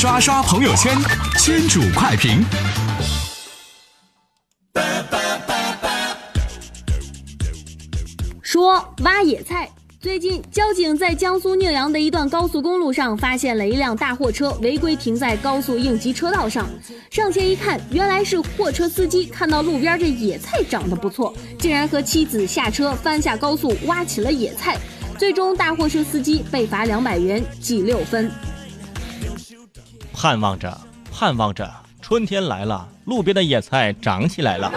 刷刷朋友圈，圈主快评。说挖野菜。最近，交警在江苏宁阳的一段高速公路上发现了一辆大货车违规停在高速应急车道上。上前一看，原来是货车司机看到路边这野菜长得不错，竟然和妻子下车翻下高速挖起了野菜。最终，大货车司机被罚两百元，记六分。盼望着，盼望着，春天来了，路边的野菜长起来了。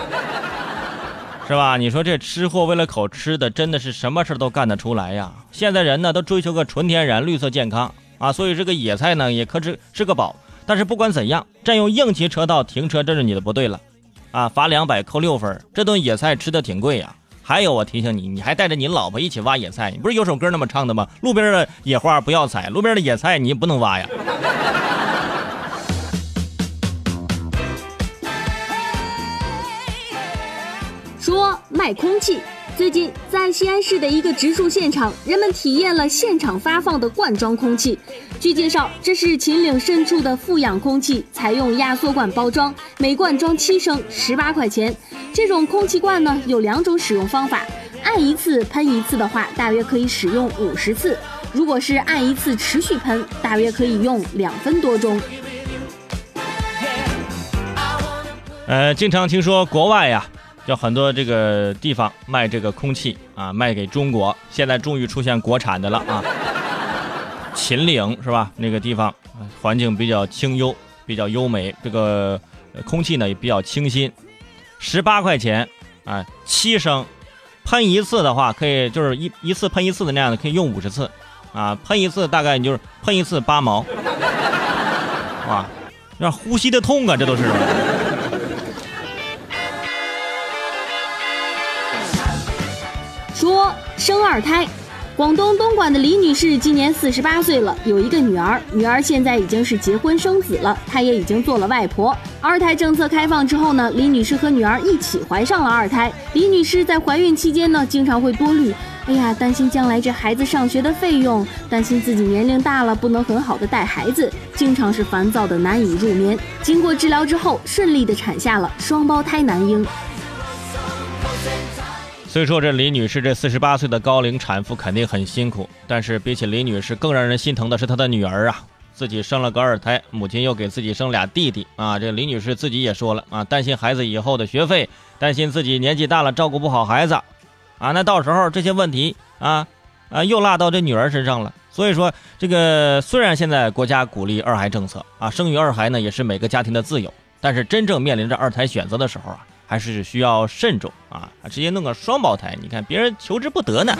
是吧？你说这吃货为了口吃的，真的是什么事都干得出来呀！现在人呢都追求个纯天然、绿色、健康啊，所以这个野菜呢也可是是个宝。但是不管怎样，占用应急车道停车，这是你的不对了啊！罚两百，扣六分。这顿野菜吃的挺贵呀。还有，我提醒你，你还带着你老婆一起挖野菜，你不是有首歌那么唱的吗？路边的野花不要采，路边的野菜你不能挖呀。空气。最近在西安市的一个植树现场，人们体验了现场发放的罐装空气。据介绍，这是秦岭深处的富氧空气，采用压缩罐包装，每罐装七升，十八块钱。这种空气罐呢，有两种使用方法：按一次喷一次的话，大约可以使用五十次；如果是按一次持续喷，大约可以用两分多钟。呃，经常听说国外呀。就很多这个地方卖这个空气啊，卖给中国，现在终于出现国产的了啊！秦岭是吧？那个地方环境比较清幽，比较优美，这个空气呢也比较清新。十八块钱啊，七升，喷一次的话可以就是一一次喷一次的那样的，可以用五十次啊，喷一次大概你就是喷一次八毛，哇，让呼吸的痛啊，这都是。说生二胎，广东东莞的李女士今年四十八岁了，有一个女儿，女儿现在已经是结婚生子了，她也已经做了外婆。二胎政策开放之后呢，李女士和女儿一起怀上了二胎。李女士在怀孕期间呢，经常会多虑，哎呀，担心将来这孩子上学的费用，担心自己年龄大了不能很好的带孩子，经常是烦躁的难以入眠。经过治疗之后，顺利的产下了双胞胎男婴。虽说这李女士这四十八岁的高龄产妇肯定很辛苦，但是比起李女士更让人心疼的是她的女儿啊！自己生了个二胎，母亲又给自己生俩弟弟啊！这李女士自己也说了啊，担心孩子以后的学费，担心自己年纪大了照顾不好孩子，啊，那到时候这些问题啊啊又落到这女儿身上了。所以说，这个虽然现在国家鼓励二孩政策啊，生育二孩呢也是每个家庭的自由，但是真正面临着二胎选择的时候啊。还是需要慎重啊！直接弄个双胞胎，你看别人求之不得呢。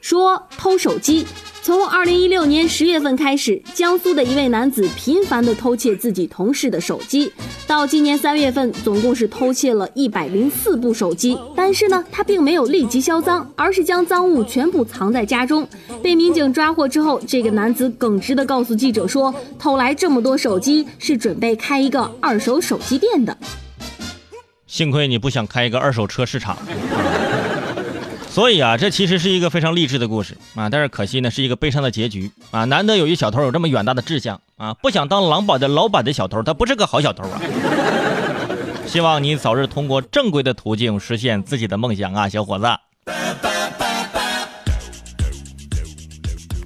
说偷手机。从二零一六年十月份开始，江苏的一位男子频繁的偷窃自己同事的手机，到今年三月份，总共是偷窃了一百零四部手机。但是呢，他并没有立即销赃，而是将赃物全部藏在家中。被民警抓获之后，这个男子耿直的告诉记者说：“偷来这么多手机，是准备开一个二手手机店的。”幸亏你不想开一个二手车市场。所以啊，这其实是一个非常励志的故事啊，但是可惜呢，是一个悲伤的结局啊。难得有一小偷有这么远大的志向啊，不想当狼堡的老板的小偷，他不是个好小偷啊。希望你早日通过正规的途径实现自己的梦想啊，小伙子。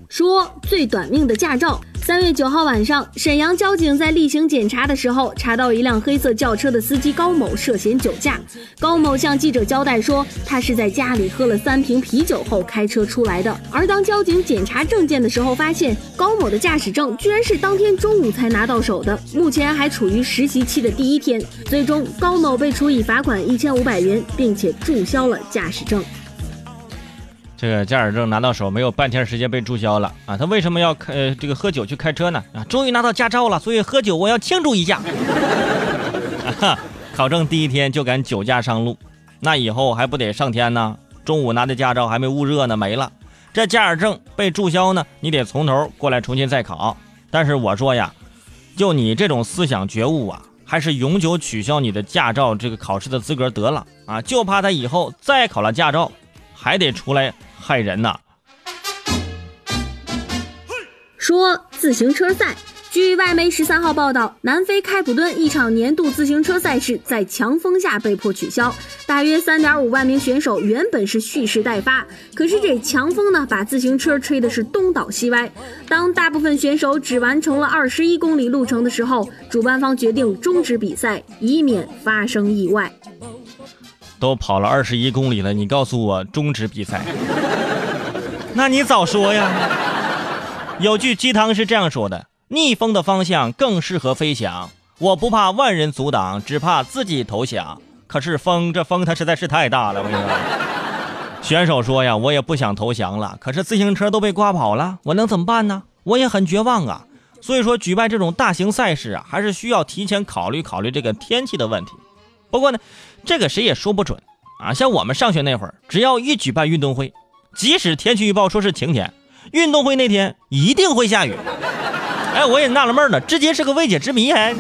说最短命的驾照。三月九号晚上，沈阳交警在例行检查的时候，查到一辆黑色轿车的司机高某涉嫌酒驾。高某向记者交代说，他是在家里喝了三瓶啤酒后开车出来的。而当交警检查证件的时候，发现高某的驾驶证居然是当天中午才拿到手的，目前还处于实习期的第一天。最终，高某被处以罚款一千五百元，并且注销了驾驶证。这个驾驶证拿到手没有半天时间被注销了啊！他为什么要开这个喝酒去开车呢？啊，终于拿到驾照了，所以喝酒我要庆祝一下。考证第一天就敢酒驾上路，那以后还不得上天呢？中午拿的驾照还没捂热呢，没了。这驾驶证被注销呢，你得从头过来重新再考。但是我说呀，就你这种思想觉悟啊，还是永久取消你的驾照这个考试的资格得了啊！就怕他以后再考了驾照，还得出来。害人呐！说自行车赛。据外媒十三号报道，南非开普敦一场年度自行车赛事在强风下被迫取消，大约三点五万名选手原本是蓄势待发，可是这强风呢，把自行车吹的是东倒西歪。当大部分选手只完成了二十一公里路程的时候，主办方决定终止比赛，以免发生意外。都跑了二十一公里了，你告诉我终止比赛？那你早说呀！有句鸡汤是这样说的。逆风的方向更适合飞翔。我不怕万人阻挡，只怕自己投降。可是风，这风它实在是太大了。我跟你说，选手说呀，我也不想投降了。可是自行车都被刮跑了，我能怎么办呢？我也很绝望啊。所以说，举办这种大型赛事啊，还是需要提前考虑考虑这个天气的问题。不过呢，这个谁也说不准啊。像我们上学那会儿，只要一举办运动会，即使天气预报说是晴天，运动会那天一定会下雨。哎，我也纳了闷了，至今是个未解之谜。哎，